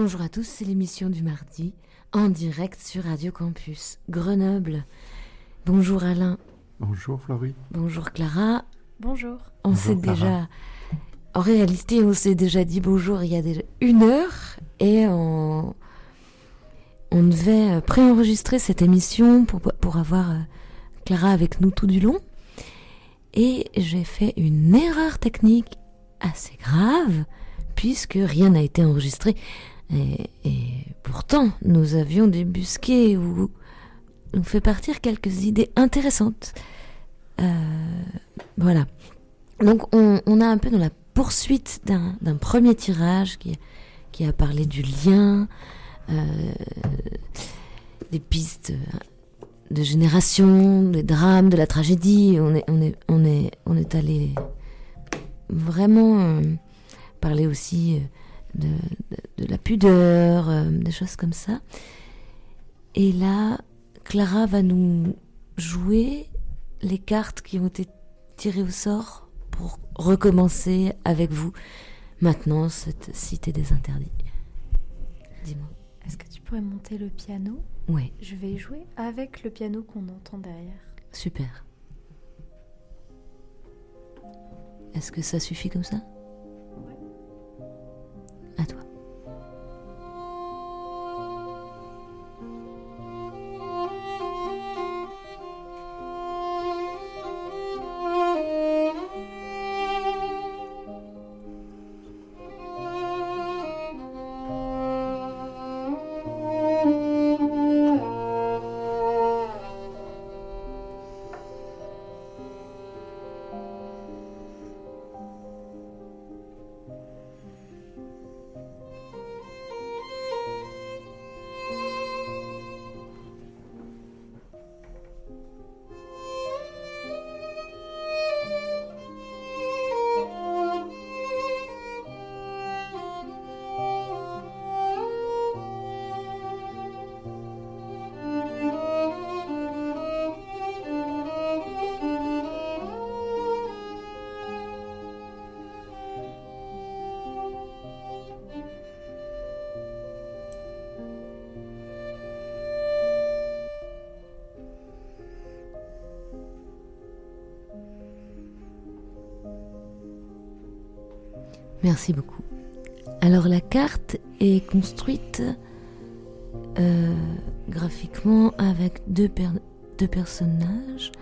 Bonjour à tous, c'est l'émission du mardi en direct sur Radio Campus Grenoble. Bonjour Alain. Bonjour Florie. Bonjour Clara. Bonjour. On s'est déjà. En réalité, on s'est déjà dit bonjour il y a déjà une heure et on, on devait préenregistrer cette émission pour, pour avoir euh, Clara avec nous tout du long. Et j'ai fait une erreur technique assez grave puisque rien n'a été enregistré. Et, pourtant, nous avions débusqué ou nous fait partir quelques idées intéressantes. Euh, voilà. Donc on, a un peu dans la poursuite d'un premier tirage qui, a parlé du lien, euh, des pistes de génération, des drames, de la tragédie. On est, allé vraiment euh, parler aussi de, la pudeur, euh, des choses comme ça. Et là, Clara va nous jouer les cartes qui ont été tirées au sort pour recommencer avec vous maintenant cette cité des interdits. Dis-moi. Est-ce que tu pourrais monter le piano? Oui. Je vais jouer avec le piano qu'on entend derrière. Super. Est-ce que ça suffit comme ça? À toi. Merci beaucoup. Alors la carte est construite euh, graphiquement avec deux, personnages.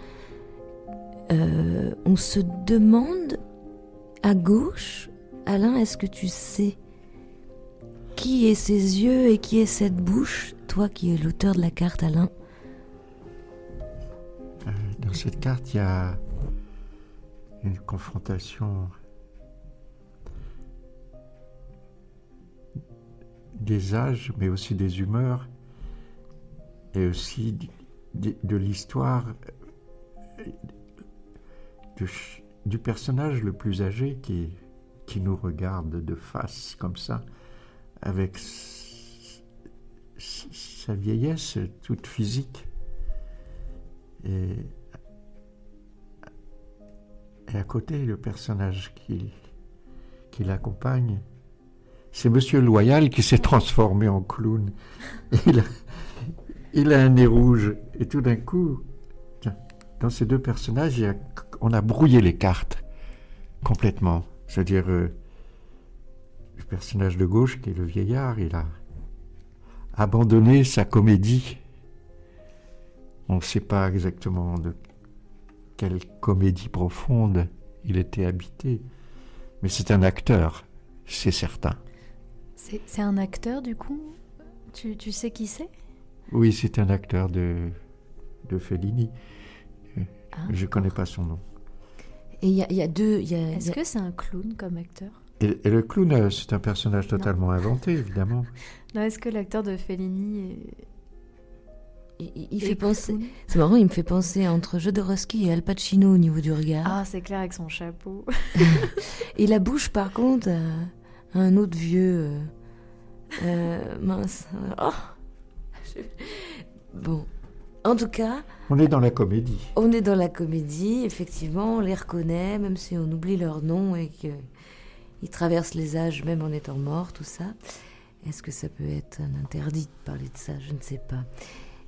Euh, on se demande à gauche, Alain, est-ce que tu sais qui est ses yeux et qui est cette bouche Toi qui es l'auteur de la carte, Alain? Euh, dans cette carte, il y a une confrontation des âges, mais aussi des humeurs, et aussi de, l'histoire du personnage le plus âgé qui, qui nous regarde de face comme ça, avec sa vieillesse toute physique. Et, et à côté, le personnage qui, qui l'accompagne, c'est Monsieur Loyal qui s'est transformé en clown. Il a, un nez rouge. Et tout d'un coup, dans ces deux personnages, on a brouillé les cartes complètement. C'est-à-dire, euh, le personnage de gauche, qui est le vieillard, il a abandonné sa comédie. On ne sait pas exactement de quelle comédie profonde il était habité, mais c'est un acteur, c'est certain. C'est un acteur du coup? Tu, tu, sais qui c'est? Oui, c'est un acteur de, de Fellini. Ah, Je ne connais pas son nom. Et il y, y, a deux. Est-ce que c'est un clown comme acteur? Et, le clown, euh, c'est un personnage totalement inventé, évidemment. Non, est-ce que l'acteur de Fellini est. Il, fait penser. C'est marrant, il me fait penser entre Jodorowsky et Al Pacino au niveau du regard. Ah, c'est clair avec son chapeau. et la bouche, par contre, euh, un autre vieux. Euh, euh, mince. Oh. Bon. En tout cas. On est dans la comédie. On est dans la comédie, effectivement, on les reconnaît, même si on oublie leur nom et qu'ils traversent les âges, même en étant morts, tout ça. Est-ce que ça peut être un interdit de parler de ça? Je ne sais pas.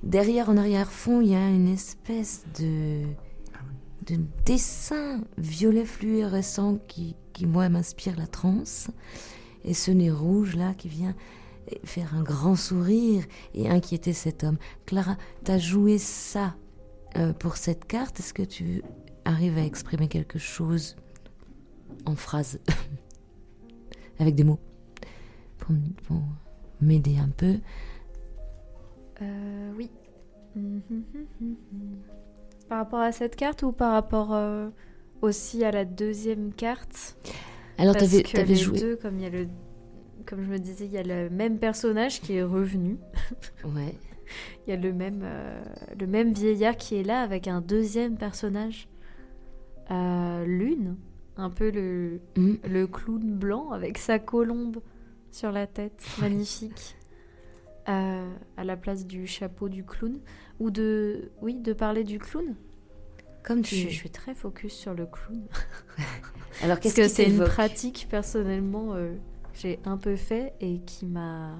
Derrière, en arrière-fond, il y a une espèce de, de dessin violet fluorescent qui, qui moi, m'inspire la transe. Et ce nez rouge, là, qui vient faire un grand sourire et inquiéter cet homme. Clara, tu as joué ça euh, pour cette carte. Est-ce que tu arrives à exprimer quelque chose en phrase Avec des mots Pour, m'aider un peu? Euh, oui. Par rapport à cette carte ou par rapport euh, aussi à la deuxième carte? Alors, t'avais que avais les joué. deux, comme il y a le, comme je me disais, il y a le même personnage qui est revenu. Ouais. Il y a le même, euh, le même vieillard qui est là avec un deuxième personnage, euh, Lune, un peu le, Hmm. le clown blanc avec sa colombe sur la tête, magnifique, euh, à la place du chapeau du clown. Ou de, oui, de parler du clown? Comme Je, tu. suis- je suis très focus sur le clown. Alors, qu'est-ce que c'est une pratique personnellement euh, que j'ai un peu fait et qui m'a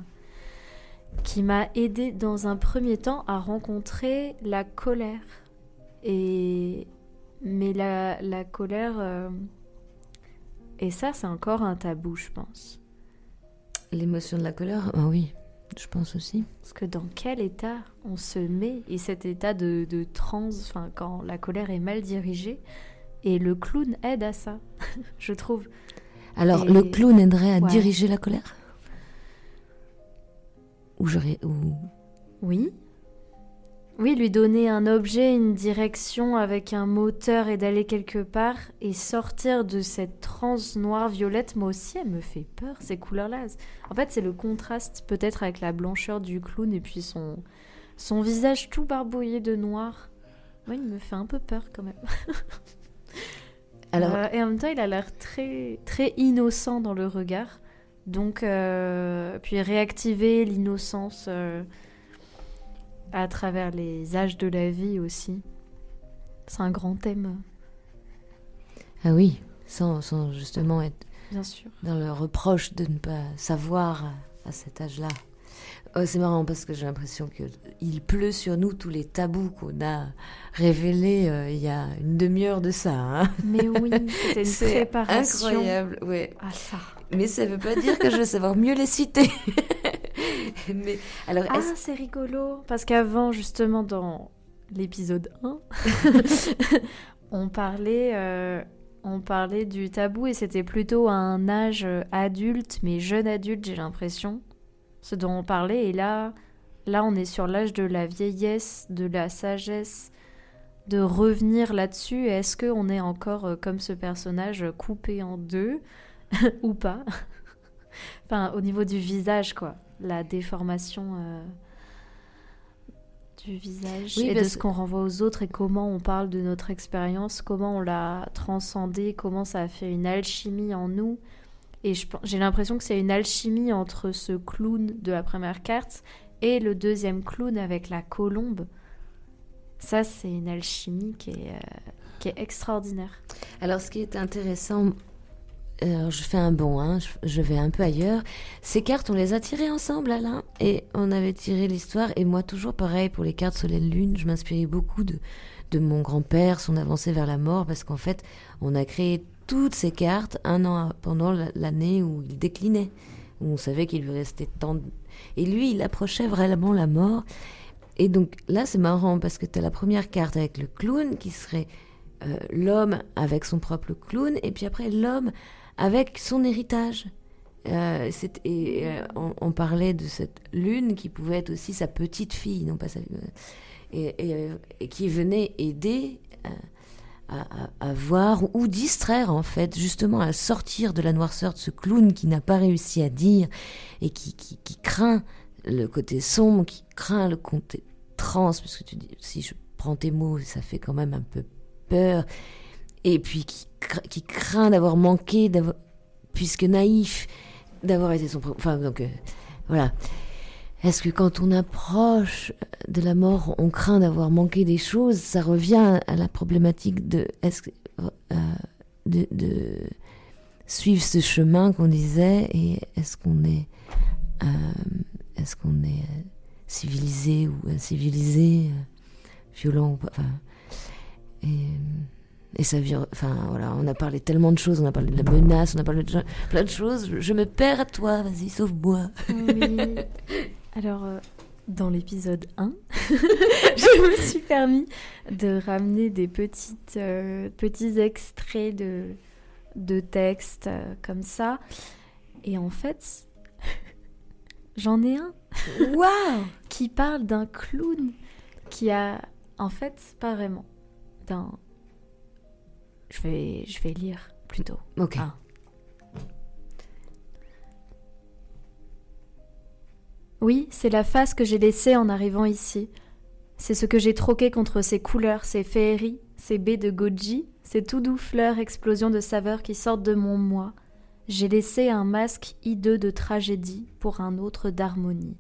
qui m'a aidé dans un premier temps à rencontrer la colère et mais la, la colère euh, et ça c'est encore un tabou je pense L'émotion de la colère Ah oui, je pense aussi. parce que dans quel état on se met et cet état de, de transe enfin quand la colère est mal dirigée et le clown aide à ça je trouve Alors, Et- le clown aiderait à Ouais. diriger la colère? Ou j'aurais. Ou... Oui. Oui, lui donner un objet, une direction avec un moteur et d'aller quelque part et sortir de cette transe noire violette, moi aussi, elle me fait peur, ces couleurs-là. En fait, c'est le contraste peut-être avec la blancheur du clown et puis son, son visage tout barbouillé de noir. Moi, il me fait un peu peur quand même. Alors, Euh, et en même temps, il a l'air très, très innocent dans le regard. Donc, euh, puis réactiver l'innocence euh, à travers les âges de la vie aussi. C'est un grand thème, ah oui, sans, sans justement être bien sûr. dans le reproche de ne pas savoir à cet âge-là. Oh, c'est marrant parce que j'ai l'impression que il pleut sur nous tous les tabous qu'on a révélés euh, il y a une demi-heure de ça. hein. Mais oui, c'était une C'est préparation incroyable, ouais. à ça. Mais ça veut pas dire que je vais savoir mieux les citer. Mais alors, Ah, c'est rigolo. Parce qu'avant, justement, dans l'épisode 1, on parlait, euh, on parlait du tabou et c'était plutôt à un âge euh, adulte, mais jeune adulte, j'ai l'impression. Ce dont on parlait. Et là, là, on est sur l'âge de la vieillesse, de la sagesse, de revenir là-dessus. Est-ce qu'on est encore, euh, comme ce personnage, coupé en deux ou pas? Enfin, au niveau du visage, quoi. La déformation euh, du visage Oui, et de ce qu'on renvoie aux autres et comment on parle de notre expérience, comment on l'a transcendé, comment ça a fait une alchimie en nous. Et j'ai l'impression que c'est une alchimie entre ce clown de la première carte et le deuxième clown avec la colombe. Ça, c'est une alchimie qui est, euh, qui est extraordinaire. Alors, ce qui est intéressant, alors je fais un bond, hein, je, vais un peu ailleurs. Ces cartes, on les a tirées ensemble, Alain, et on avait tiré l'histoire. Et moi, toujours pareil pour les cartes Soleil-Lune, je m'inspirais beaucoup de, de mon grand-père, son avancée vers la mort, parce qu'en fait, on a créé toutes ces cartes un an pendant la- l'année où il déclinait, où on savait qu'il lui restait tant. de- Et lui, il approchait vraiment la mort. Et donc là, c'est marrant parce que tu as la première carte avec le clown qui serait euh, l'homme avec son propre clown, et puis après l'homme avec son héritage. Euh, euh, on, parlait de cette lune qui pouvait être aussi sa petite fille, non pas sa, et, et, euh, et qui venait aider euh, à, voir ou distraire en fait, justement à sortir de la noirceur de ce clown qui n'a pas réussi à dire et qui, qui, qui craint le côté sombre, qui craint le côté trans, parce que tu dis, si je prends tes mots, ça fait quand même un peu peur, et puis qui, cra- qui craint d'avoir manqué, puisque naïf, d'avoir été son. Enfin, donc, euh, voilà. Est-ce que quand on approche de la mort, on craint d'avoir manqué des choses Ça revient à la problématique de, est-ce euh, de, suivre ce chemin qu'on disait, et est-ce qu'on est Euh, Est-ce est civilisé ou incivilisé, violent ou pas et ça vient. Enfin, voilà, on a parlé tellement de choses, on a parlé de la menace, on a parlé de plein de choses. Je, me perds à toi, vas-y, sauve-moi. Oui. Alors, euh, dans l'épisode 1, je me suis permis de ramener des petites, euh, petits extraits de, de textes euh, comme ça. Et en fait, j'en ai un Waouh qui parle d'un clown qui a, en fait, pas vraiment, d'un... Je vais, je vais lire plutôt. Ok. Ah. Oui, c'est la face que j'ai laissée en arrivant ici. C'est ce que j'ai troqué contre ces couleurs, ces féeries, ces baies de goji, ces tout doux fleurs explosions de saveurs qui sortent de mon moi. J'ai laissé un masque hideux de tragédie pour un autre d'harmonie.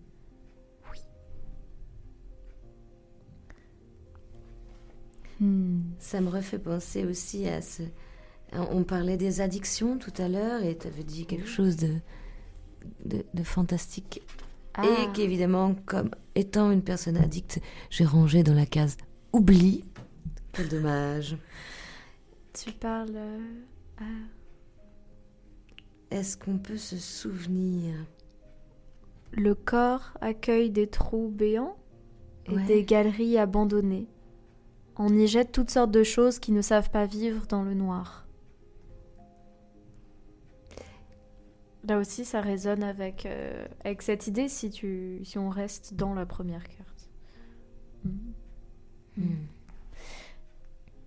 Hmm. Ça me refait penser aussi à ce. On parlait des addictions tout à l'heure et tu avais dit quelque chose de, de, de fantastique. Ah. Et qu'évidemment, comme étant une personne addicte, j'ai rangé dans la case oubli. Quel dommage. Tu parles. euh. Est-ce qu'on peut se souvenir? Le corps accueille des trous béants et Ouais. des galeries abandonnées. On y jette toutes sortes de choses qui ne savent pas vivre dans le noir. Là aussi, ça résonne avec, euh, avec cette idée si, tu, si on reste dans la première carte. Mhm. Hmm.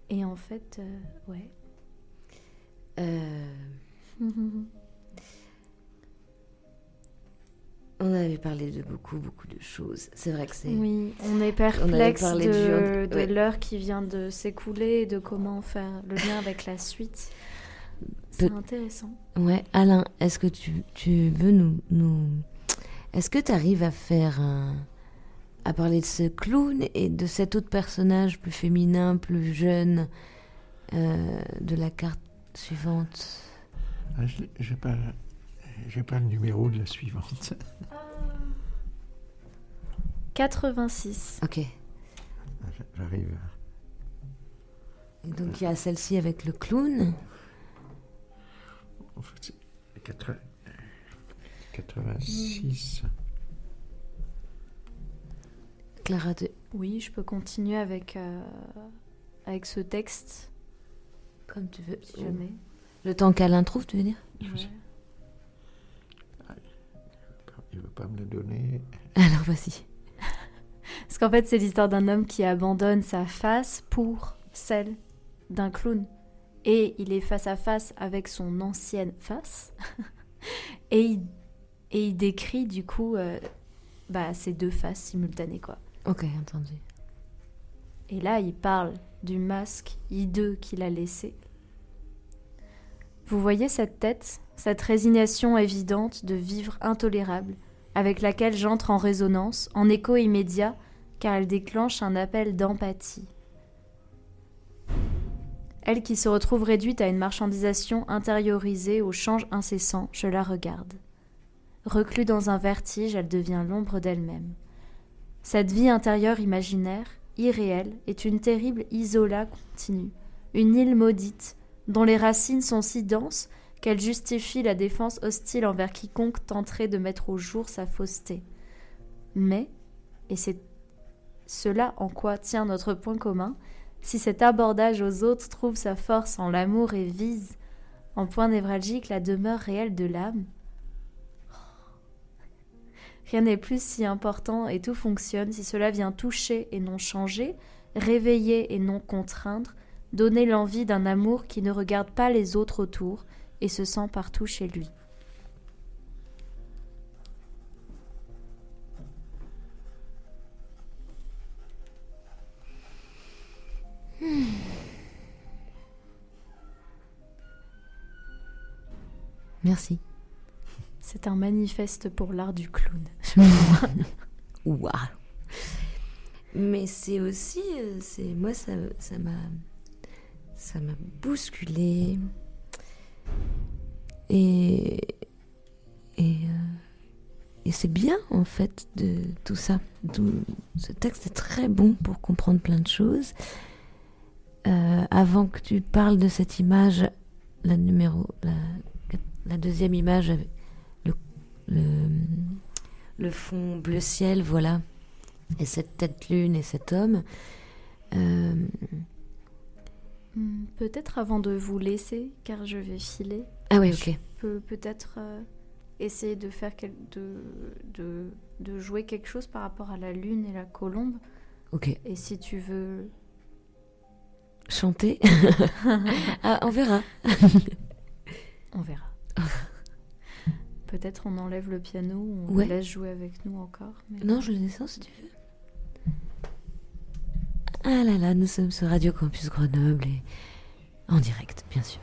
Et en fait, euh, ouais. Euh, On avait parlé de beaucoup, beaucoup de choses. C'est vrai que c'est. Oui, on est On perplexe parlé de, de ouais. l'heure qui vient de s'écouler et de comment faire le lien avec la suite. C'est intéressant. Ouais, Alain, est-ce que tu, tu veux nous. nous... Est-ce que tu arrives à faire un. à parler de ce clown et de cet autre personnage plus féminin, plus jeune euh, de la carte suivante? Ah, je n'ai pas, j'ai pas le numéro de la suivante. 86. Ok. Et Ah, j- J'arrive. donc il y a celle-ci avec le clown. En fait, c'est 80 86. Clara de. Oui, je peux continuer avec, euh, avec ce texte, Comme tu veux. si jamais. Le temps qu'Alain trouve, tu veux dire? Ouais. Il ne veut pas me le donner. Alors vas-y. Parce qu'en fait, c'est l'histoire d'un homme qui abandonne sa face pour celle d'un clown. Et il est face à face avec son ancienne face. et, il, et il décrit du coup euh, bah, ces deux faces simultanées, quoi. Ok, entendu. Et là, il parle du masque hideux qu'il a laissé. Vous voyez cette tête, cette résignation évidente de vivre intolérable, avec laquelle j'entre en résonance, en écho immédiat, car elle déclenche un appel d'empathie. Elle qui se retrouve réduite à une marchandisation intériorisée au change incessant, je la regarde. Reclus dans un vertige, elle devient l'ombre d'elle-même. Cette vie intérieure imaginaire, irréelle, est une terrible isola continue, une île maudite, dont les racines sont si denses qu'elle justifie la défense hostile envers quiconque tenterait de mettre au jour sa fausseté. Mais, et c'est cela en quoi tient notre point commun, si cet abordage aux autres trouve sa force en l'amour et vise, en point névralgique, la demeure réelle de l'âme, Rien n'est plus si important et tout fonctionne si cela vient toucher et non changer, réveiller et non contraindre, donner l'envie d'un amour qui ne regarde pas les autres autour et se sent partout chez lui. Merci. C'est un manifeste pour l'art du clown. Waouh. Mais c'est aussi, euh, c'est moi ça, ça m'a, ça m'a bousculé et et, euh, et c'est bien en fait de tout ça. Ce texte est très bon pour comprendre plein de choses. Euh, avant que tu parles de cette image, la numéro, la, deuxième image avec le, le, fond bleu ciel, voilà, et cette tête lune et cet homme. Euh, Hmm, Peut-être avant de vous laisser, car je vais filer, Ah oui, ok. peut peut-être euh, essayer de faire quel- de, de, de jouer quelque chose par rapport à la lune et la colombe. Ok. Et si tu veux, Chanter ah, On verra. on verra. peut-être on enlève le piano ou on Ouais. laisse jouer avec nous encore. mais- Non, je le descends si tu veux. Ah là là, nous sommes sur Radio Campus Grenoble et en direct, bien sûr.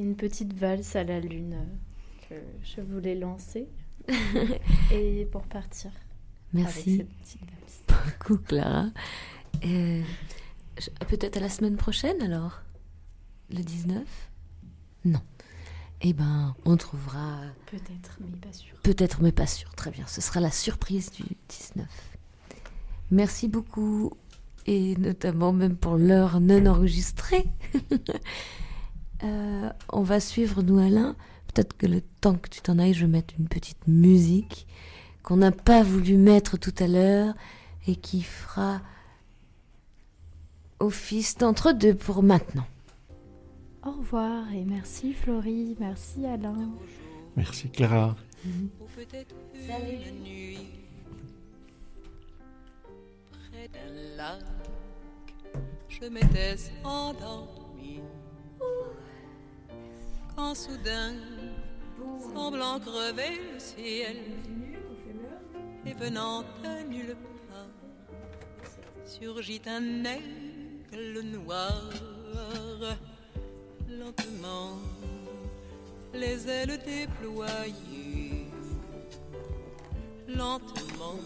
Une petite valse à la lune euh, que je voulais lancer. et pour partir Merci beaucoup, Clara. Euh, Peut-être à la semaine prochaine alors? Le 19 Non. Eh ben, on trouvera Peut-être, mais pas sûr. peut-être, mais pas sûr. Très bien, ce sera la surprise du 19. Merci beaucoup, et notamment même pour l'heure non enregistrée. Euh, on va suivre, nous, Alain. Peut-être que le temps que tu t'en ailles, je vais mettre une petite musique qu'on n'a pas voulu mettre tout à l'heure et qui fera office d'entre-deux pour maintenant. Au revoir et merci Florie, merci Alain. Merci Clara. Ou peut-être une nuit près d'un lac, je m'étais endormie. Quand soudain, semblant crever le ciel, et venant de nulle part, surgit un aigle noir, lentement, les ailes déployées. Lentement,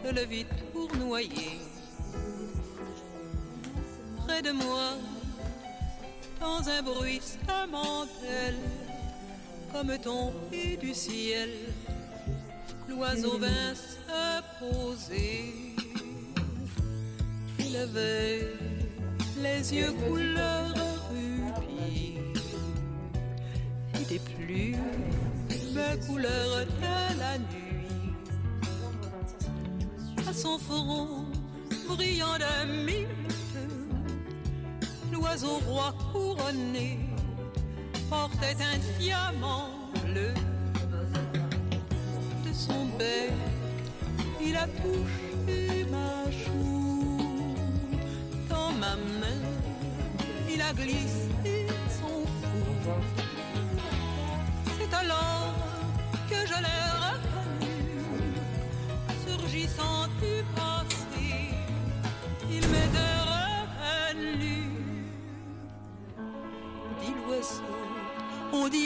je le vis tournoyer. Près de moi, dans un bruissement d'aile, comme tombé du ciel, l'oiseau vint se poser. Il avait les yeux couleur rubis et des plumes couleur de la nuit. À son front brillant de mille l'oiseau roi couronné portait un diamant bleu. De son bec, il a touché ma joue. Dans ma main, il a glissé son cou.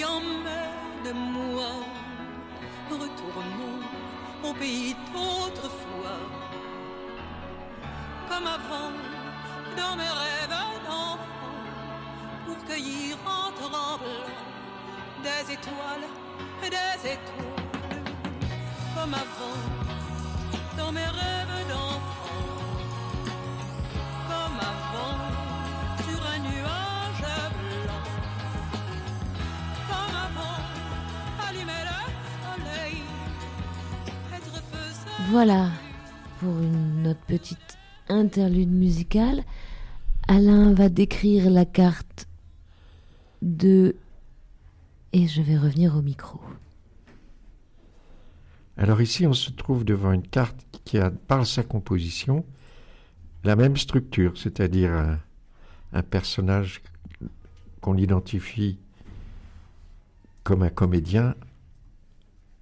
On dit emmène-moi, retournons au pays d'autrefois, comme avant, dans mes rêves d'enfant, pour cueillir en tremblant des étoiles, des étoiles, comme avant, Voilà pour notre petite interlude musicale. Alain va décrire la carte de... Et je vais revenir au micro. Alors ici, on se trouve devant une carte qui a, par sa composition, la même structure, c'est-à-dire un personnage qu'on identifie comme un comédien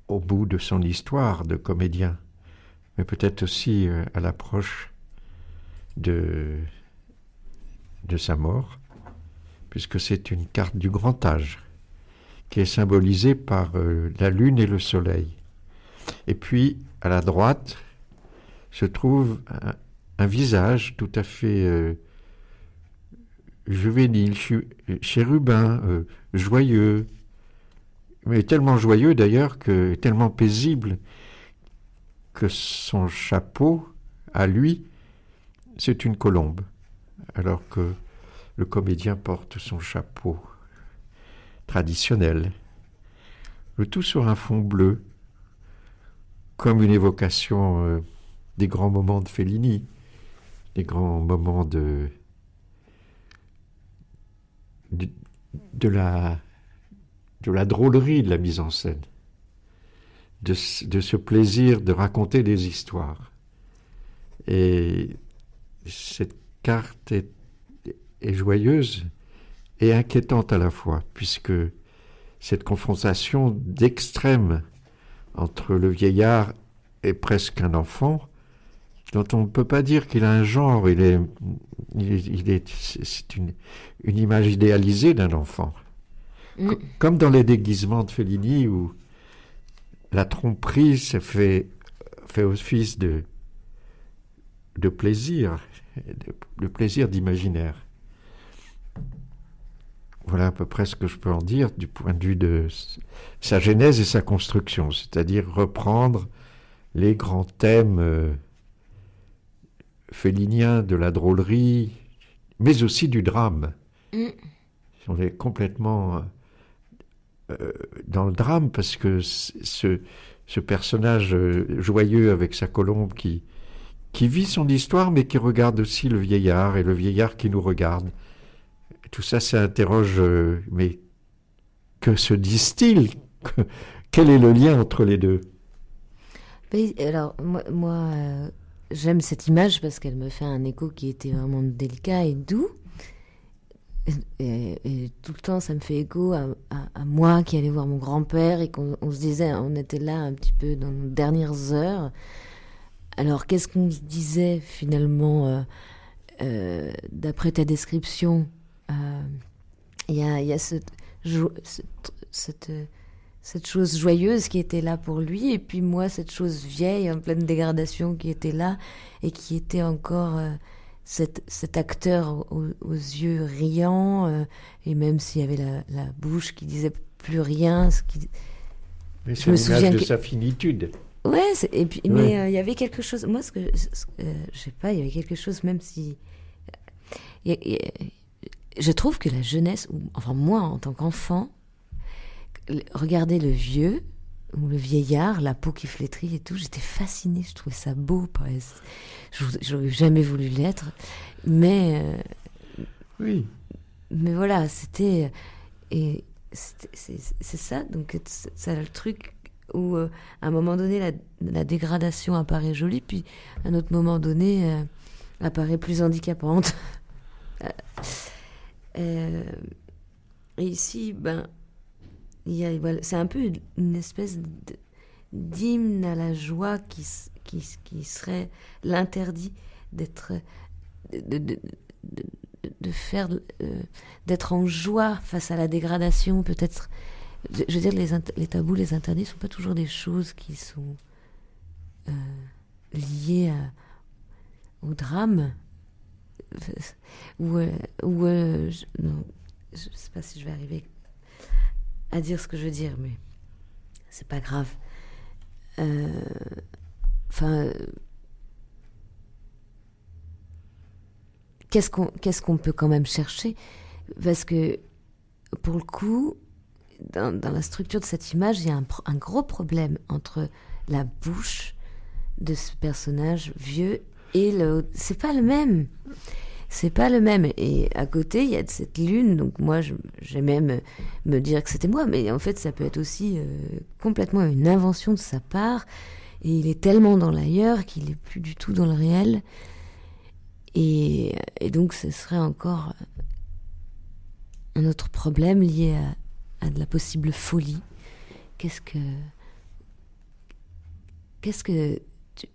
au bout de son histoire de comédien, mais peut-être aussi euh, à l'approche de, sa mort, puisque c'est une carte du grand âge qui est symbolisée par euh, la lune et le soleil. Et puis, à la droite, se trouve un, visage tout à fait euh, juvénile, chérubin, joyeux, mais tellement joyeux d'ailleurs que tellement paisible que son chapeau, à lui, c'est une colombe, alors que le comédien porte son chapeau traditionnel. Le tout sur un fond bleu, comme une évocation euh, des grands moments de Fellini, des grands moments de, la drôlerie de la mise en scène, de, ce- de ce plaisir de raconter des histoires. Et cette carte est, est joyeuse et inquiétante à la fois, puisque cette confrontation d'extrême entre le vieillard et presque un enfant, dont on ne peut pas dire qu'il a un genre, il est, il est, il est- c'est une, une image idéalisée d'un enfant. Mm. Co- Comme dans les déguisements de Fellini, où la tromperie se fait, fait office de, de plaisir, de, de plaisir d'imaginaire. Voilà à peu près ce que je peux en dire du point de vue de sa genèse et sa construction, c'est-à-dire reprendre les grands thèmes euh, felliniens de la drôlerie, mais aussi du drame. Mm. On est complètement euh, dans le drame parce que ce, ce personnage euh, joyeux avec sa colombe qui, qui vit son histoire mais qui regarde aussi le vieillard et le vieillard qui nous regarde. Tout ça, ça interroge, euh, mais que se disent-ils? Que- Quel est le lien entre les deux? Alors, moi, euh, j'aime cette image parce qu'elle me fait un écho qui était vraiment délicat et doux. Et, tout le temps, ça me fait écho à, moi qui allais voir mon grand-père et qu'on on se disait, on était là un petit peu dans nos dernières heures. Alors, qu'est-ce qu'on se disait finalement euh, euh, d'après ta description euh, Il y a, y a cette, chose joyeuse qui était là pour lui, et puis moi, cette chose vieille, en pleine dégradation, qui était là, et qui était encore cet, cet acteur aux, aux yeux riants, euh, et même s'il y avait la, la bouche qui disait plus rien, ce qui... Mais Je c'est me souviens de que- sa finitude. Ouais, et puis, Ouais. mais euh, il y avait quelque chose, moi, ce que, ce- euh, je sais pas, il y avait quelque chose, même si... il y a- il y a- je trouve que la jeunesse, ou enfin moi, en tant qu'enfant, regarder le vieux ou le vieillard, la peau qui flétrit et tout, j'étais fascinée, je trouvais ça beau. J'aurais jamais voulu l'être, mais euh, Oui. mais voilà, c'était et c'est ça. Donc c'est le truc où euh, à un moment donné la, la dégradation apparaît jolie, puis à un autre moment donné euh, apparaît plus handicapante. Et ici, ben, c'est un peu une- espèce d'hymne à la joie qui, serait l'interdit d'être, de, faire, euh, d'être en joie face à la dégradation, peut-être. Je veux dire, les, les tabous, les interdits sont pas toujours des choses qui sont euh, liées à- au drame. Ou euh, je, non, je sais pas si je vais arriver. À dire ce que je veux dire, mais c'est pas grave. Euh, Enfin, qu'est-ce qu'on peut quand même chercher? Parce que pour le coup, dans, la structure de cette image, il y a un, un gros problème entre la bouche de ce personnage vieux et le. C'est pas le même. C'est pas le même. Et à côté, il y a cette lune. Donc moi, je- j'ai même me dire que c'était moi, mais en fait, ça peut être aussi euh, complètement une invention de sa part. Et il est tellement dans l'ailleurs qu'il est plus du tout dans le réel. Et, donc, ce serait encore un autre problème lié à, à de la possible folie. Qu'est-ce que. Qu'est-ce que. tu-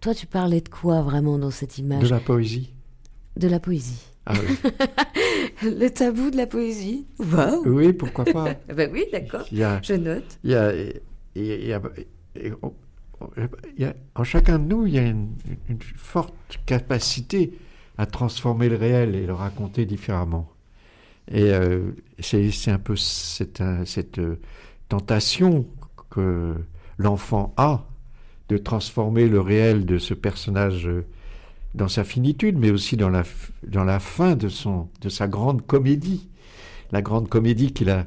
toi, tu parlais de quoi vraiment dans cette image? De la poésie. De la poésie. Ah oui. Le tabou de la poésie Waouh oui, pourquoi pas. Ben oui, d'accord. Je note. il y a, il y a- il y a- il y a- en chacun de nous, il y a une, une forte capacité à transformer le réel et le raconter différemment. Et euh, c'est un peu cette euh, tentation que l'enfant a de transformer le réel de ce personnage euh, dans sa finitude, mais aussi dans la, dans la fin de, son, de sa grande comédie. La grande comédie qu'il a,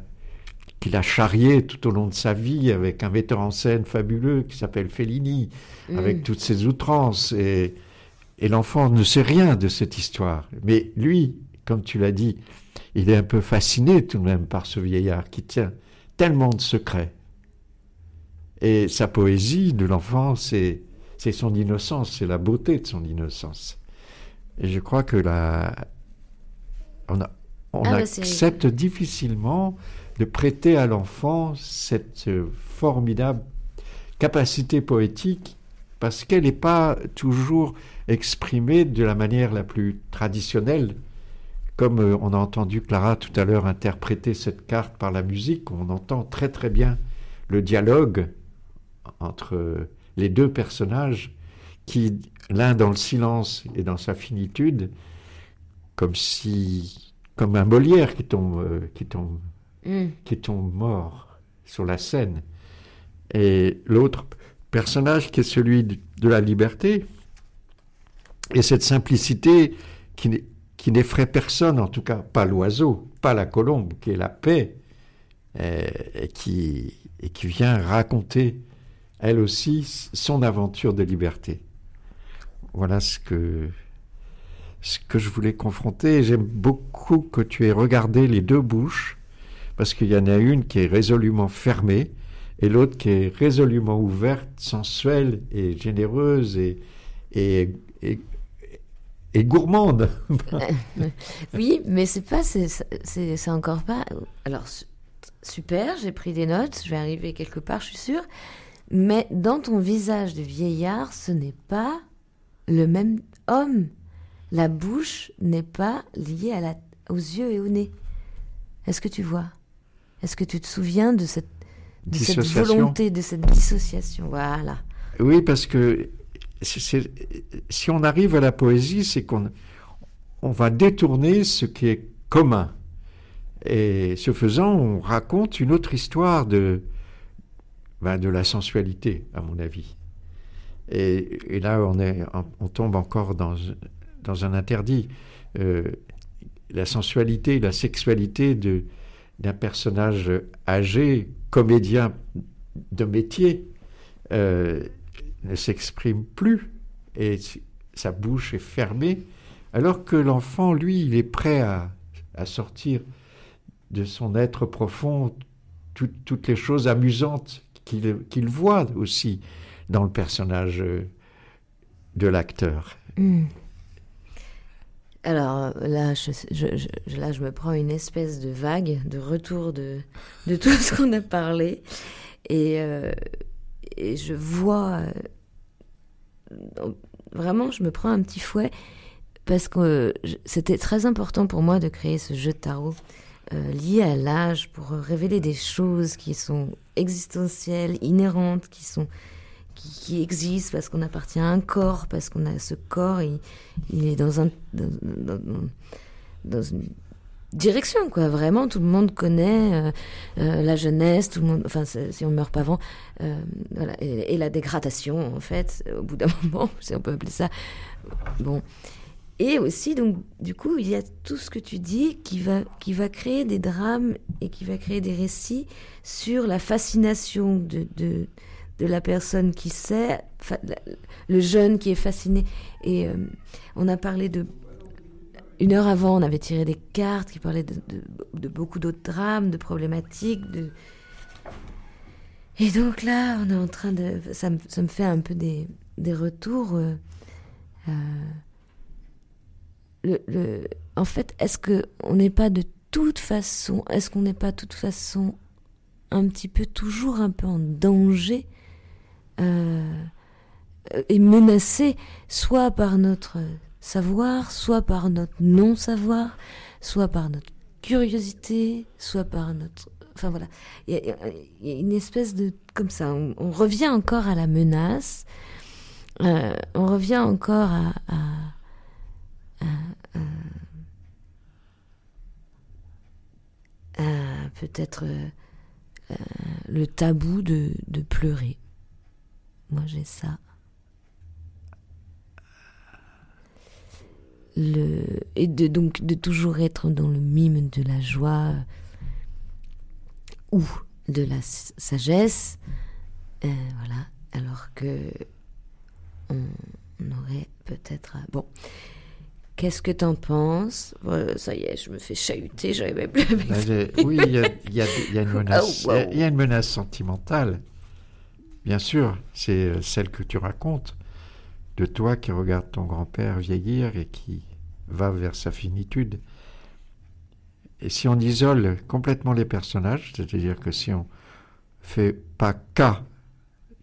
qu'il a charriée tout au long de sa vie avec un metteur en scène fabuleux qui s'appelle Fellini, avec Mm. toutes ses outrances. Et, et l'enfant ne sait rien de cette histoire. Mais lui, comme tu l'as dit, il est un peu fasciné tout de même par ce vieillard qui tient tellement de secrets. Et sa poésie de l'enfant, c'est, c'est son innocence, c'est la beauté de son innocence. Et je crois que la, on, a- on Ah bah accepte difficilement de prêter à l'enfant cette euh, formidable capacité poétique parce qu'elle n'est pas toujours exprimée de la manière la plus traditionnelle. Comme euh, on a entendu Clara tout à l'heure interpréter cette carte par la musique, on entend très très bien le dialogue entre les deux personnages qui, l'un dans le silence et dans sa finitude, comme si, comme un Molière qui tombe, euh, qui tombe Mm. qui tombe mort sur la scène. Et l'autre personnage qui est celui de la liberté, et cette simplicité qui, n'effraie personne, en tout cas pas l'oiseau, pas la colombe, qui est la paix, euh, et, qui, et qui vient raconter, elle aussi, son aventure de liberté. Voilà ce que, ce que je voulais confronter. J'aime beaucoup que tu aies regardé les deux bouches parce qu'il y en a une qui est résolument fermée et l'autre qui est résolument ouverte, sensuelle et généreuse et, et, et, gourmande. Oui, mais c'est pas, c'est, encore pas. Alors su- super, j'ai pris des notes, je vais arriver quelque part, je suis sûre. Mais dans ton visage de vieillard, ce n'est pas le même homme. La bouche n'est pas liée à la, aux yeux et au nez. Est-ce que tu vois? Est-ce que tu te souviens de cette, de cette Dissociation. volonté, de cette dissociation? Voilà. Oui, parce que si on arrive à la poésie, c'est qu'on on va détourner ce qui est commun. Et ce faisant, on raconte une autre histoire de, ben, de la sensualité, à mon avis. Et, là, on, tombe encore dans, un interdit. Euh, la sensualité, la sexualité de, d'un personnage âgé, comédien de métier, euh, ne s'exprime plus et sa bouche est fermée, alors que l'enfant, lui, il est prêt à, sortir de son être profond tout- toutes les choses amusantes qu'il voit aussi dans le personnage euh, de l'acteur. Hmm. Alors là je, là, je me prends une espèce de vague de retour de, de tout ce qu'on a parlé. Et, euh, et je vois. euh, vraiment, je me prends un petit fouet parce que c'était très important pour moi de créer ce jeu de tarot lié à l'âge pour révéler des choses qui sont existentielles, inhérentes, qui sont qui, existent parce qu'on appartient à un corps, parce qu'on a ce corps, il, il est dans un dans, une direction, quoi. Vraiment, tout le monde connaît euh, euh, la jeunesse, tout le monde. Enfin, si on meurt pas avant, euh, voilà, et, et la dégradation, en fait, au bout d'un moment, si on peut appeler ça. Bon. Et aussi, donc, du coup, il y a tout ce que tu dis qui va, qui va créer des drames et qui va créer des récits sur la fascination de, de, de la personne qui sait, le jeune qui est fasciné. Et euh, on a parlé de. Une heure avant, on avait tiré des cartes qui parlaient de, de- de beaucoup d'autres drames, de problématiques. De... Et donc là, on est en train de. Ça me, ça me fait un peu des, des retours. euh, euh, le, le- en fait, est-ce que on n'est pas de toute façon, est-ce qu'on n'est pas de toute façon un petit peu toujours un peu en danger euh, et menacé, soit par notre savoir, soit par notre non-savoir, soit par notre curiosité, soit par notre, enfin voilà, il y, y a une espèce de comme ça, on, on revient encore à la menace, euh, on revient encore à- à- peut-être euh, euh, le tabou de, pleurer. Moi j'ai ça. Le, et de, donc de toujours être dans le mime de la joie euh, ou de la sagesse, voilà, alors que on, aurait peut-être... Bon, qu'est-ce que t'en penses? Voilà, Ça y est, je me fais chahuter, j'arrive plus à j'ai- oui, il y. Oh, wow. Y a une menace sentimentale. Bien sûr, c'est euh, celle que tu racontes de toi qui regarde ton grand-père vieillir et qui va vers sa finitude. Et si on isole complètement les personnages, c'est-à-dire que si on fait pas cas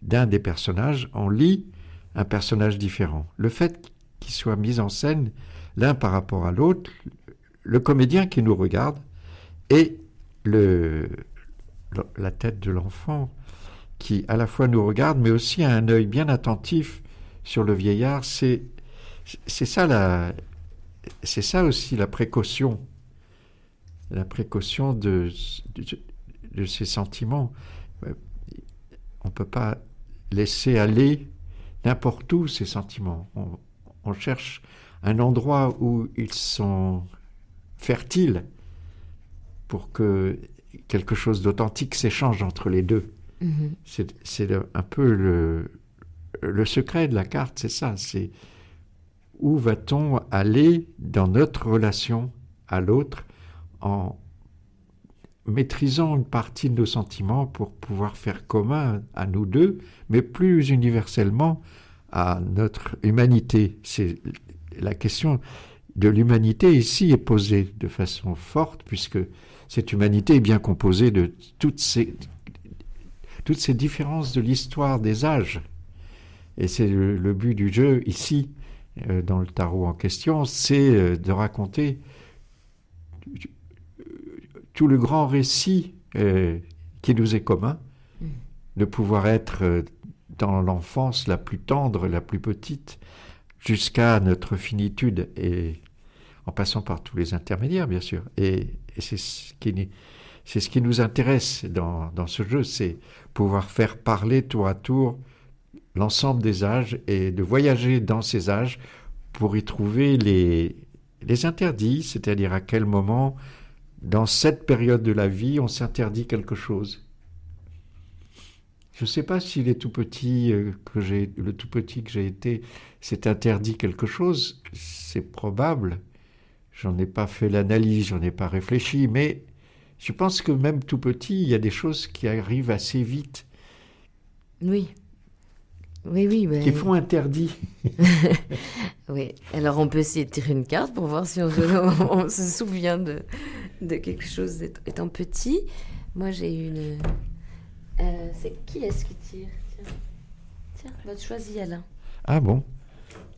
d'un des personnages, on lit un personnage différent. Le fait qu'il soit mis en scène l'un par rapport à l'autre, le comédien qui nous regarde et le, la tête de l'enfant qui à la fois nous regarde mais aussi a un œil bien attentif sur le vieillard, c'est ça la c'est ça aussi la précaution la précaution de, de, ses sentiments. On ne peut pas laisser aller n'importe où ces sentiments. On cherche un endroit où ils sont fertiles pour que quelque chose d'authentique s'échange entre les deux. Mhm. C'est un peu le, le secret de la carte, c'est ça. C'est où va-t-on aller dans notre relation à l'autre en maîtrisant une partie de nos sentiments pour pouvoir faire commun à nous deux, mais plus universellement à notre humanité? C'est la question de l'humanité ici est posée de façon forte puisque cette humanité est bien composée de toutes ces toutes ces différences de l'histoire des âges. Et c'est le, le but du jeu ici, euh, dans le tarot en question, c'est euh, de raconter tout le grand récit euh, qui nous est commun, Mm. de pouvoir être dans l'enfance la plus tendre, la plus petite, jusqu'à notre finitude, et en passant par tous les intermédiaires, bien sûr. Et, c'est ce qui, nous intéresse dans, dans ce jeu, c'est pouvoir faire parler tour à tour l'ensemble des âges et de voyager dans ces âges pour y trouver les, les interdits, c'est-à-dire à quel moment, dans cette période de la vie, on s'interdit quelque chose. Je ne sais pas si les tout petits euh, que j'ai, le tout petit que j'ai été s'est interdit quelque chose. C'est probable. J'en ai pas fait l'analyse, j'en ai pas réfléchi, mais je pense que même tout petit, il y a des choses qui arrivent assez vite, Oui. Oui, oui. ben- qui font interdit. Oui, alors on peut essayer de tirer une carte pour voir si on se, on se souvient de, de quelque chose étant- petit. Moi j'ai une. Euh, c'est qui est-ce qui tire? Tiens, Tiens bah, choisis Alain. Ah bon?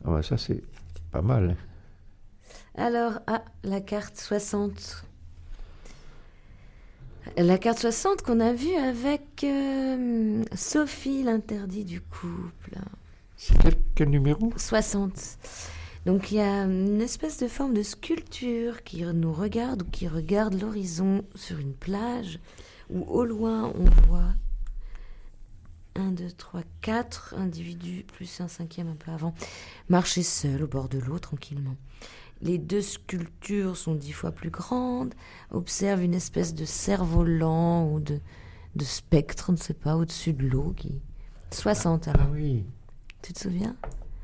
Ah bah Ça, c'est pas mal. Alors, ah, la carte 60. La carte 60 qu'on a vue avec euh, Sophie, l'interdit du couple. C'est quel, quel numéro? 60. Donc il y a une espèce de forme de sculpture qui nous regarde ou qui regarde l'horizon sur une plage où au loin on voit 1, 2, 3, 4 individus, plus un cinquième un peu avant, marcher seuls au bord de l'eau tranquillement. Les deux sculptures sont dix fois plus grandes, observe une espèce de cerf-volant ou de, de spectre, on ne sait pas, au-dessus de l'eau qui... 60 Ah alors, oui, tu te souviens?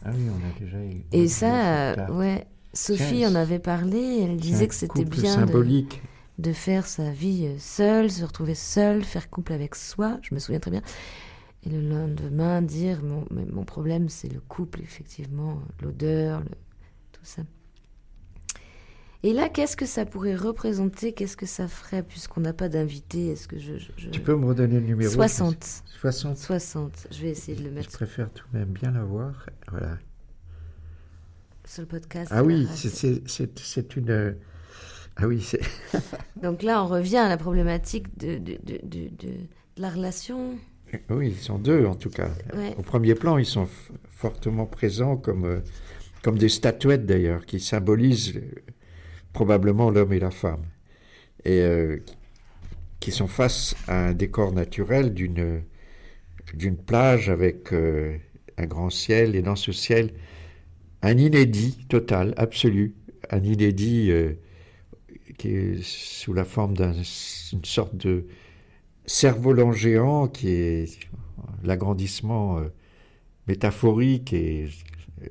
Ah oui, on a déjà eu. Et ça, euh, ouais, Sophie en avait parlé, elle disait que c'était bien de, symbolique. de faire sa vie euh, seule, se retrouver seule, faire couple avec soi, je me souviens très bien. Et le lendemain, dire mon, mais mon problème, c'est le couple, effectivement, l'odeur, tout ça. Et là, qu'est-ce que ça pourrait représenter? Qu'est-ce que ça ferait, puisqu'on n'a pas d'invité? Est-ce que je. je- je- Tu peux me redonner le numéro? 60. 60. 60. Je vais essayer de le Je mettre préfère tout de même bien l'avoir. Voilà. sur le podcast. Ah oui, c'est- une. euh, Ah oui, c'est. Donc là, on revient à la problématique de, de- de la relation. Oui, ils sont deux en tout cas. Ouais. Au premier plan, ils sont fortement présents comme, euh, comme des statuettes d'ailleurs, qui symbolisent euh, probablement l'homme et la femme. Et euh, qui sont face à un décor naturel d'une d'une plage avec un grand ciel, et dans ce ciel, un inédit total, absolu, un inédit qui est sous la forme d'une sorte de cerf-volant géant qui est l'agrandissement euh, métaphorique et euh,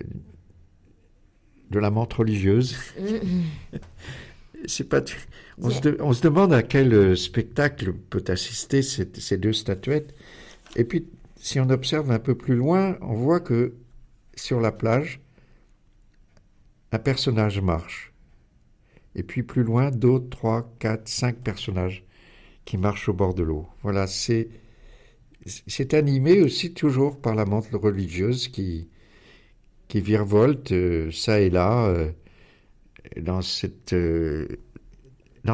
de la menthe religieuse. C'est pas. On, se de- on se demande à quel euh, spectacle peut assister cette- ces deux statuettes. Et puis, si on observe un peu plus loin, on voit que sur la plage, un personnage marche. Et puis plus loin, d'autres, trois, quatre, cinq personnages qui marchent au bord de l'eau. Voilà, c'est c'est animé aussi toujours par la menthe religieuse qui qui virevolte euh, ça et là euh, dans cette euh,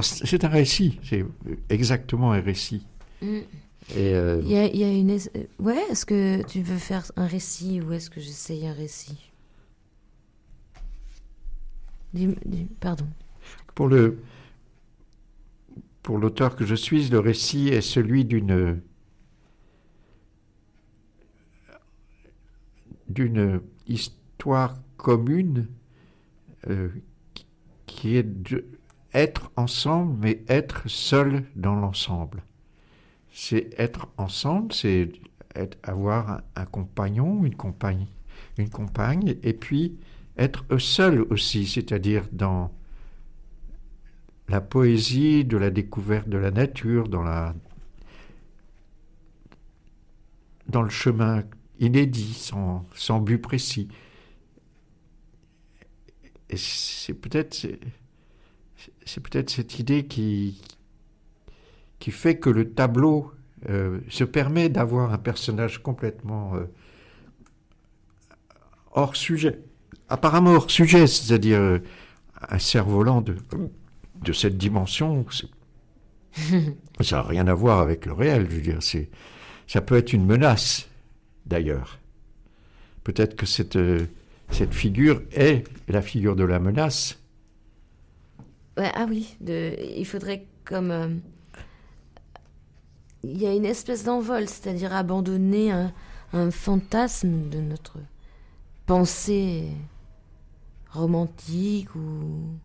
c'est un récit, c'est exactement un récit. Mm. Et euh, Il y a, il y a une. Ouais, est-ce que tu veux faire un récit ou est-ce que j'essaye un récit? Pardon. Pour le pour l'auteur que je suis, le récit est celui d'une d'une histoire commune euh, qui- est de être ensemble, mais être seul dans l'ensemble. C'est être ensemble, c'est avoir un, un compagnon, une compagne, une compagne, et puis être seul aussi, c'est-à-dire dans la poésie de la découverte de la nature, dans, la, dans le chemin inédit, sans, but précis. Et c'est peut-être c'est- c'est peut-être cette idée qui, qui fait que le tableau euh, se permet d'avoir un personnage complètement euh, hors sujet, apparemment hors sujet, c'est-à-dire euh, un cerf-volant de, de cette dimension, ça n'a rien à voir avec le réel, je veux dire, c'est, ça peut être une menace, d'ailleurs. Peut-être que cette, euh, cette figure est la figure de la menace. Ah oui, il faudrait comme. euh, il y a une espèce d'envol, c'est-à-dire abandonner un, un fantasme de notre pensée romantique ou.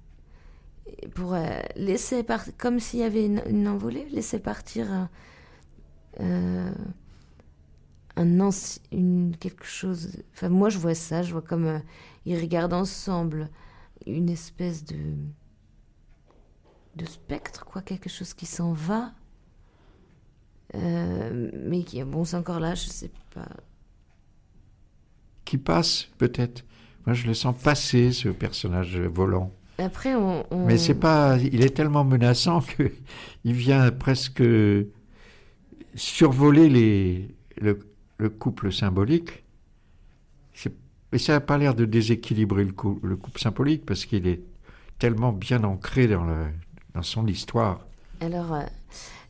Pour euh, laisser partir, comme s'il y avait une, envolée, laisser partir un, euh, un une, quelque chose. Enfin, moi, je vois ça, je vois comme euh, ils regardent ensemble une espèce de de spectre, quoi, quelque chose qui s'en va, Euh, mais qui bon, c'est encore là, je sais pas. Qui passe, peut-être. Moi, je le sens passer, ce personnage volant. Après, on, on- Mais c'est pas, il est tellement menaçant que il vient presque survoler les, le, le couple symbolique. Mais ça n'a pas l'air de déséquilibrer le, cou- le couple symbolique parce qu'il est tellement bien ancré dans, le, dans son histoire. Alors, euh,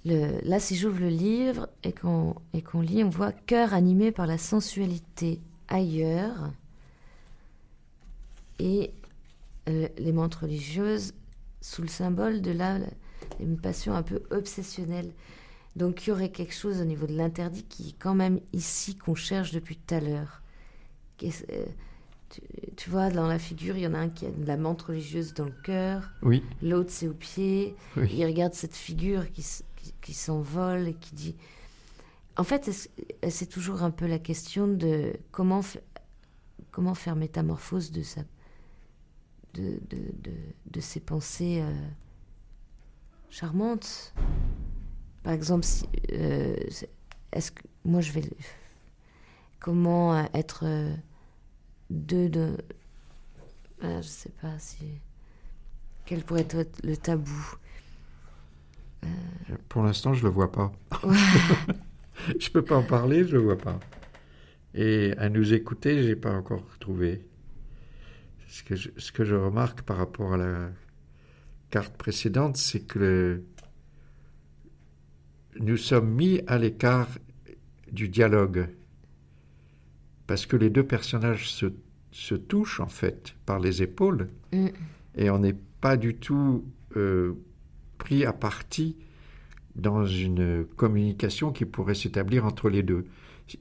le, là, si j'ouvre le livre et qu'on qu'on lit, on voit cœur animé par la sensualité ailleurs. et les montres religieuses sous le symbole de là une passion un peu obsessionnelle. Donc il y aurait quelque chose au niveau de l'interdit qui est quand même ici qu'on cherche depuis tout à l'heure. Euh, Tu, tu vois, dans la figure, il y en a un qui a de la menthe religieuse dans le cœur, Oui, l'autre c'est au pied. oui. Il regarde cette figure qui, qui, qui s'envole et qui dit. En fait, c'est toujours un peu la question de comment, comment faire métamorphose de, sa, de, de, de, ses pensées euh, charmantes. Par exemple, si, euh, est-ce que moi je vais. Comment euh, être deux de. Ah, je sais pas si. Quel pourrait être le tabou Pour l'instant, je le vois pas. je peux pas en parler, je le vois pas. Et à nous écouter, j'ai pas encore trouvé. Ce que je, ce que je remarque par rapport à la carte précédente, c'est que le- nous sommes mis à l'écart du dialogue. Parce que les deux personnages se, se touchent, en fait, par les épaules. Mm. Et on n'est pas du tout euh, pris à partie dans une communication qui pourrait s'établir entre les deux.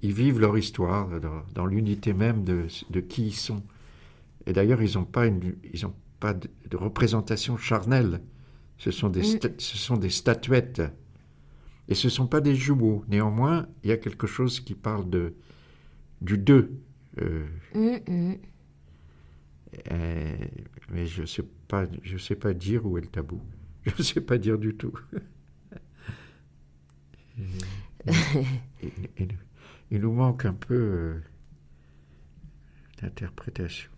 Ils vivent leur histoire dans, dans l'unité même de, de qui ils sont. Et d'ailleurs, ils n'ont pas, une, ils ont pas de, de représentation charnelle. Ce sont, des Mm. ce sont des statuettes. Et ce ne sont pas des jumeaux. Néanmoins, il y a quelque chose qui parle de, du deux. Euh, Hum, hum. euh, mais je ne sais, pas- je sais pas dire où est le tabou. Je ne sais pas dire du tout. il, il- il nous manque un peu euh, d'interprétation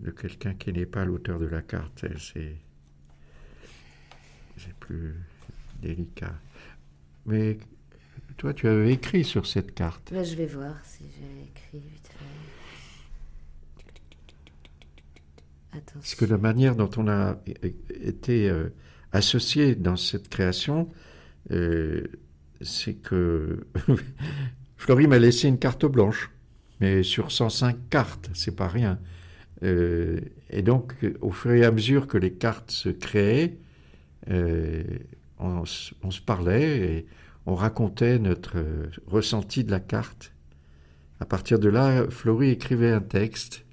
de quelqu'un qui n'est pas l'auteur de la carte. C'est plus délicat. Mais toi, tu avais écrit sur cette carte. Là, je vais voir si j'ai écrit vite fait. Attention. Parce que la manière dont on a été euh, associé dans cette création, euh, c'est que Florie m'a laissé une carte blanche, mais sur 105 cartes, c'est pas rien. Euh, et donc, au fur et à mesure que les cartes se créaient, euh, on, se parlait et on racontait notre ressenti de la carte. À partir de là, Florie écrivait un texte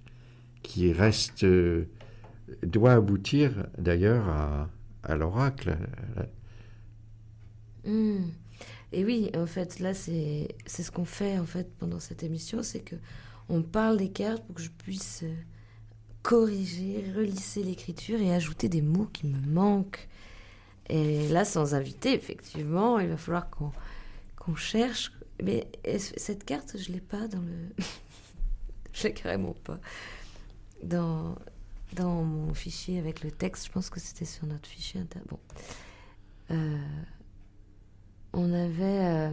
qui reste euh, doit aboutir d'ailleurs à, l'oracle. Hum. Et oui, en fait, là, c'est ce qu'on fait en fait pendant cette émission, c'est que on parle des cartes pour que je puisse corriger, relisser l'écriture et ajouter des mots qui me manquent. Et là, sans invité, effectivement, il va falloir qu'on cherche. Mais cette carte, je l'ai pas dans le. je l'ai carrément pas dans dans mon fichier avec le texte. Je pense que c'était sur notre fichier inter. Bon. Euh, on avait. euh,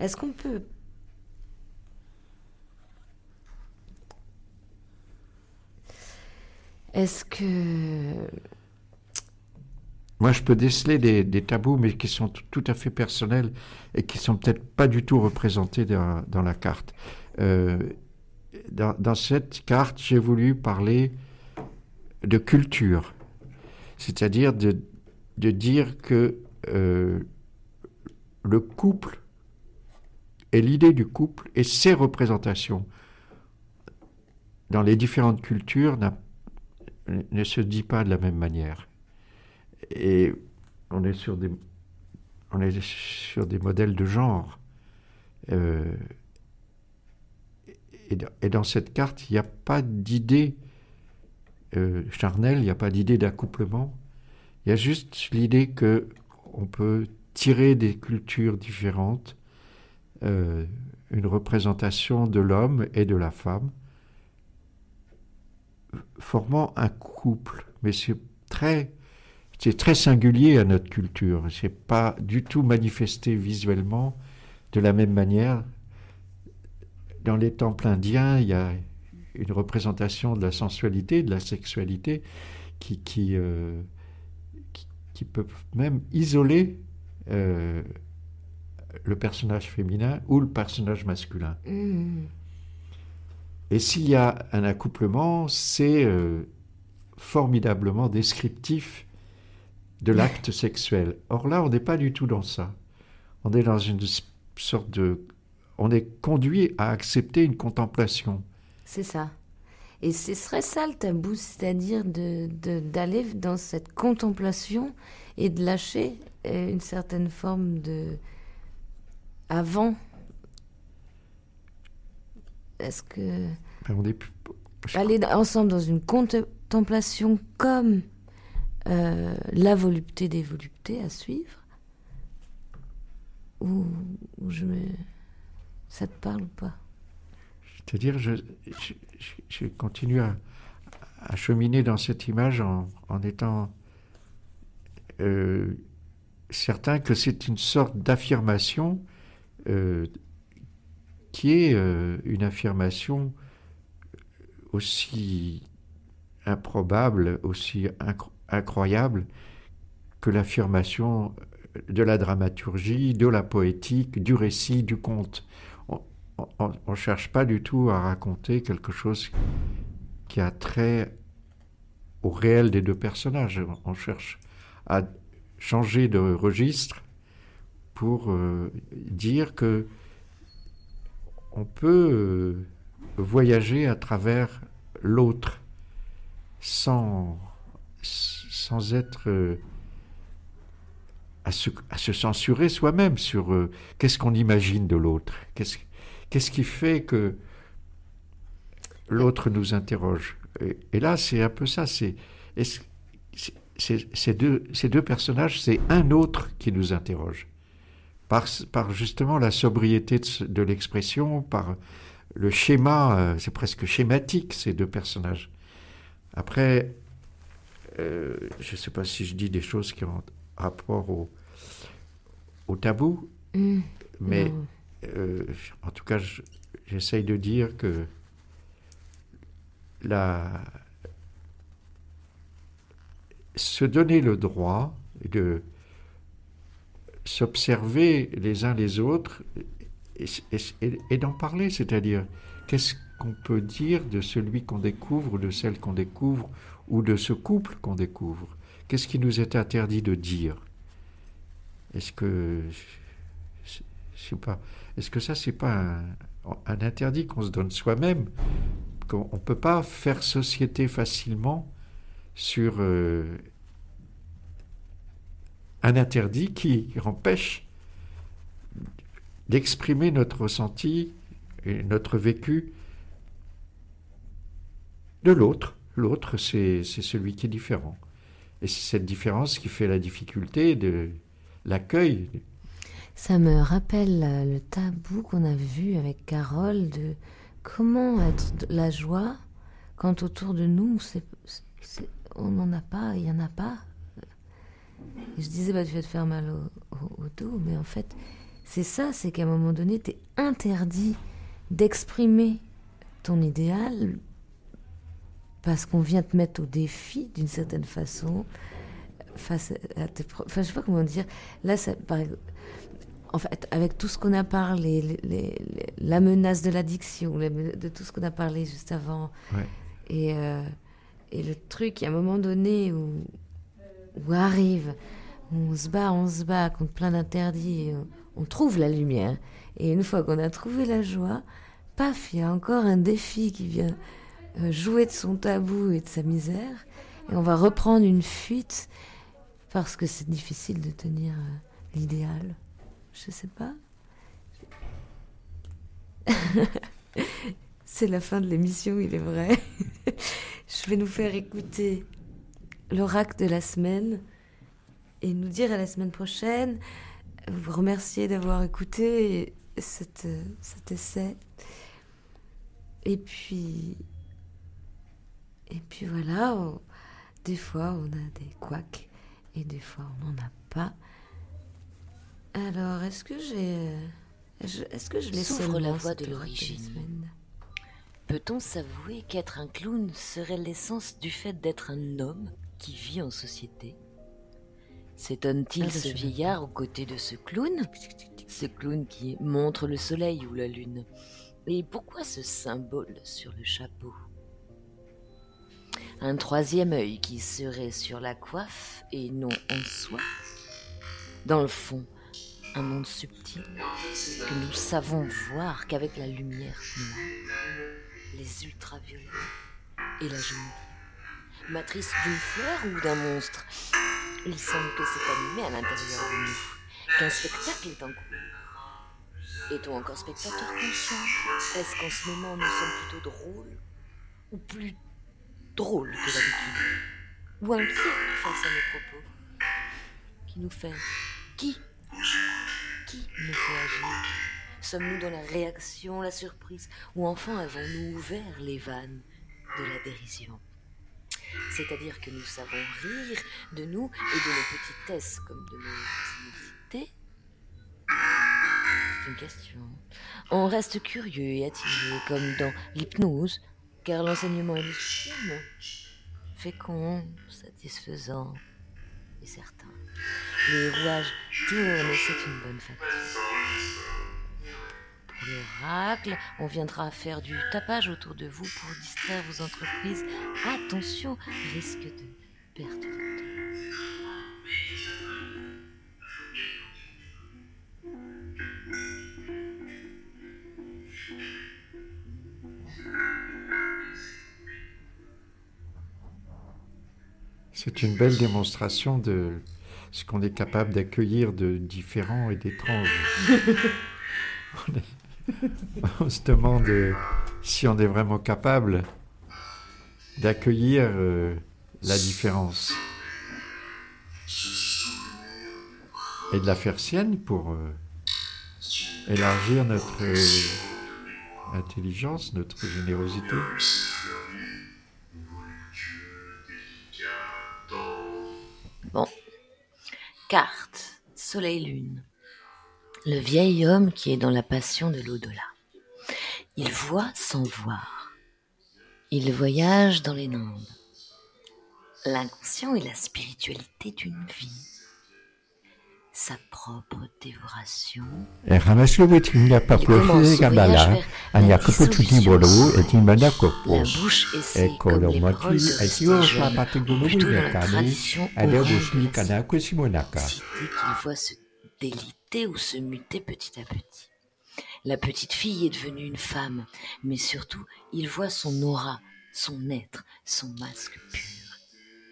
Est-ce qu'on peut. Est-ce que. Moi, je peux déceler des, tabous, mais qui sont tout- à fait personnels et qui sont peut-être pas du tout représentés dans, la carte. Euh, dans, cette carte, j'ai voulu parler de culture, c'est-à-dire de, de dire que euh, le couple et l'idée du couple et ses représentations dans les différentes cultures n'a- ne se dit pas de la même manière. Et on est sur des, on est sur des modèles de genre. Euh, et, dans- et dans cette carte, il n'y a pas d'idée euh, charnelle, il n'y a pas d'idée d'accouplement. Il y a juste l'idée que on peut tirer des cultures différentes euh, une représentation de l'homme et de la femme, formant un couple. Mais c'est très, très singulier à notre culture. C'est pas du tout manifesté visuellement de la même manière. Dans les temples indiens, il y a une représentation de la sensualité, de la sexualité, qui, qui, euh, qui, peut même isoler euh, le personnage féminin ou le personnage masculin. Hmm. Et s'il y a un accouplement, c'est euh, formidablement descriptif de l'acte sexuel. Or là, on n'est pas du tout dans ça. On est dans une sorte de... On est conduit à accepter une contemplation. C'est ça. Et ce serait ça le tabou, c'est-à-dire d'aller de, d'aller dans cette contemplation et de lâcher euh, une certaine forme de... Avant. Est-ce que... Ben, on est plus- aller ensemble dans une contemplation comme euh, la volupté des voluptés à suivre? Ou, ou je me... ça te parle ou pas? C'est-à-dire, je, je, je- je continue à, à cheminer dans cette image en, en étant euh, certain que c'est une sorte d'affirmation euh, qui est euh, une affirmation aussi improbable, aussi incro- incroyable que l'affirmation de la dramaturgie, de la poétique, du récit, du conte on ne cherche pas du tout à raconter quelque chose qui a trait au réel des deux personnages. On cherche à changer de registre pour euh, dire que on peut euh, voyager à travers l'autre sans, sans être euh, à, se, à se censurer soi-même sur euh, qu'est-ce qu'on imagine de l'autre, qu'est-ce qui fait que l'autre nous interroge? Et, là, c'est un peu ça. C'est ces deux, ces deux personnages, c'est un autre qui nous interroge. Par, par justement la sobriété de, l'expression, par le schéma, euh, c'est presque schématique, ces deux personnages. Après, euh, je ne sais pas si je dis des choses qui ont rapport au, au tabou, Hmm, mais euh, en tout cas, je- j'essaye de dire que la... se donner le droit de s'observer les uns les autres et, d'en parler, c'est-à-dire qu'est-ce qu'on peut dire de celui qu'on découvre, ou de celle qu'on découvre, ou de ce couple qu'on découvre? Qu'est-ce qui nous est interdit de dire? Est-ce que je pas. Est-ce que ça, c'est pas un, un interdit qu'on se donne soi-même? Qu'on ne peut pas faire société facilement sur euh, un interdit qui empêche d'exprimer notre ressenti et notre vécu de l'autre. L'autre, c'est celui qui est différent. Et c'est cette différence qui fait la difficulté de l'accueil Ça me rappelle euh, le tabou qu'on a vu avec Carole de comment être la joie quand autour de nous, on n'en a pas, il n'y en a pas. Et je disais, bah, tu vas te faire mal au, au- au dos, mais en fait, c'est ça, c'est qu'à un moment donné, tu es interdit d'exprimer ton idéal parce qu'on vient te mettre au défi d'une certaine façon face à tes pro- Enfin, je sais pas comment dire. Là, ça, en fait, avec tout ce qu'on a parlé, les- les- les- la menace de l'addiction, de tout ce qu'on a parlé juste avant, Ouais. et, euh, et le truc, il y a un moment donné où, où arrive, on se bat, on se bat contre plein d'interdits, on trouve la lumière. Et une fois qu'on a trouvé la joie, paf, il y a encore un défi qui vient euh, jouer de son tabou et de sa misère, et on va reprendre une fuite parce que c'est difficile de tenir euh, l'idéal. Je sais pas. c'est la fin de l'émission, il est vrai. Je vais nous faire écouter l'oracle de la semaine et nous dire à la semaine prochaine. Vous remercier d'avoir écouté cette, cet essai. Et puis, et puis voilà, on- des fois on a des couacs et des fois on n'en a pas. Alors, est-ce que j'ai. Est-ce que je l'ai S'ouvre seulement, la cette de l'origine. Peut-on s'avouer qu'être un clown serait l'essence du fait d'être un homme? Qui vit en société. S'étonne-t-il Ah, ce vieillard aux côtés de ce clown? Ce clown qui montre le soleil ou la lune. Et pourquoi ce symbole sur le chapeau? Un troisième œil qui serait sur la coiffe et non en soi. Dans le fond, un monde subtil que nous savons voir qu'avec la lumière noire, les ultraviolets et la géométrie. Matrice d'une fleur ou d'un monstre Il semble que c'est animé à l'intérieur de nous, qu'un spectacle est en cours. Est-on encore spectateur conscient? Est-ce qu'en ce moment nous sommes plutôt drôles Ou plus drôles que d'habitude? Ou inquiets face à nos propos Qui nous fait Qui Qui nous fait agir? Sommes-nous dans la réaction, la surprise Ou enfin avons-nous ouvert les vannes de la dérision? C'est-à-dire que nous savons rire de nous et de nos petitesses comme de nos inutités C'est une question. On reste curieux et attiré comme dans l'hypnose, car l'enseignement est légitime, fécond, satisfaisant et certain. Les rouages tournent et c'est une bonne facture. L'oracle, on viendra faire du tapage autour de vous pour distraire vos entreprises. Attention, risque de perte de temps. C'est une belle démonstration de ce qu'on est capable d'accueillir de différent et d'étrange. on, se demande euh, si on est vraiment capable d'accueillir euh, la différence et de la faire sienne pour euh, élargir notre intelligence, notre générosité. Bon. Carte, soleil-lune. Le vieil homme qui est dans la passion de l'au-delà. Il voit sans voir. Il voyage dans les Landes. L'inconscient et la spiritualité d'une vie. Sa propre dévoration. E Ramaslo wetinga Il commence paposi son gabala, voyage vers anya la kupututi dissolution bolo, ensemble. et timana kopo. La bouche essaie, E comme les kolomati, paroles de e rester tio jeune, sapati gulu plutôt dans la yakani, tradition ade orale bushni de la kana kusimonaka. cité qu'il voit se déliter ou se muter petit à petit. La petite fille est devenue une femme, mais surtout, il voit son aura, son être, son masque pur.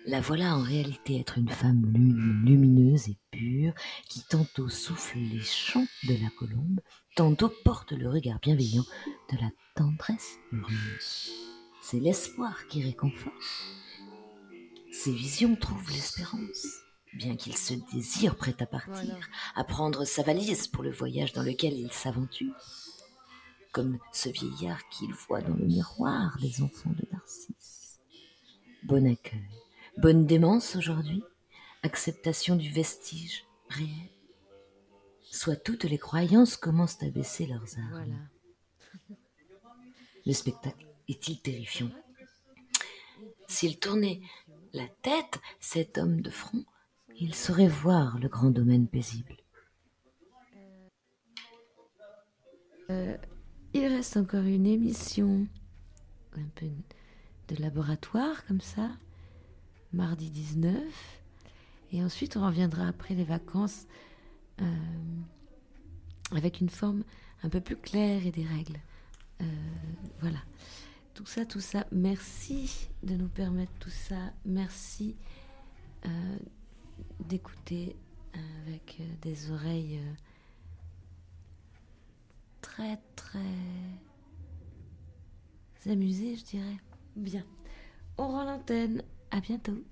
La voilà en réalité être une femme lu- lumineuse et pure, qui tantôt souffle les chants de la colombe, tantôt porte le regard bienveillant de la tendresse heureuse. C'est l'espoir qui réconforte. Ces visions trouvent l'espérance, bien qu'il se désire prêt à partir, Voilà. à prendre sa valise pour le voyage dans lequel il s'aventure. Comme ce vieillard qu'il voit dans le miroir des enfants de Narcisse. Bon accueil, bonne démence aujourd'hui, acceptation du vestige réel. Soit toutes les croyances commencent à baisser leurs armes. Voilà. Le spectacle est-il terrifiant? S'il tournait la tête, cet homme de front, il saurait voir le grand domaine paisible. Il reste encore une émission un peu de laboratoire comme ça, mardi 19. Et ensuite, on reviendra après les vacances euh, avec une forme un peu plus claire et des règles. Euh, voilà. Tout ça, tout ça. Merci de nous permettre tout ça. Merci euh, d'écouter avec euh, des oreilles euh, très, très amusées, je dirais. Bien. On rend l'antenne. À bientôt.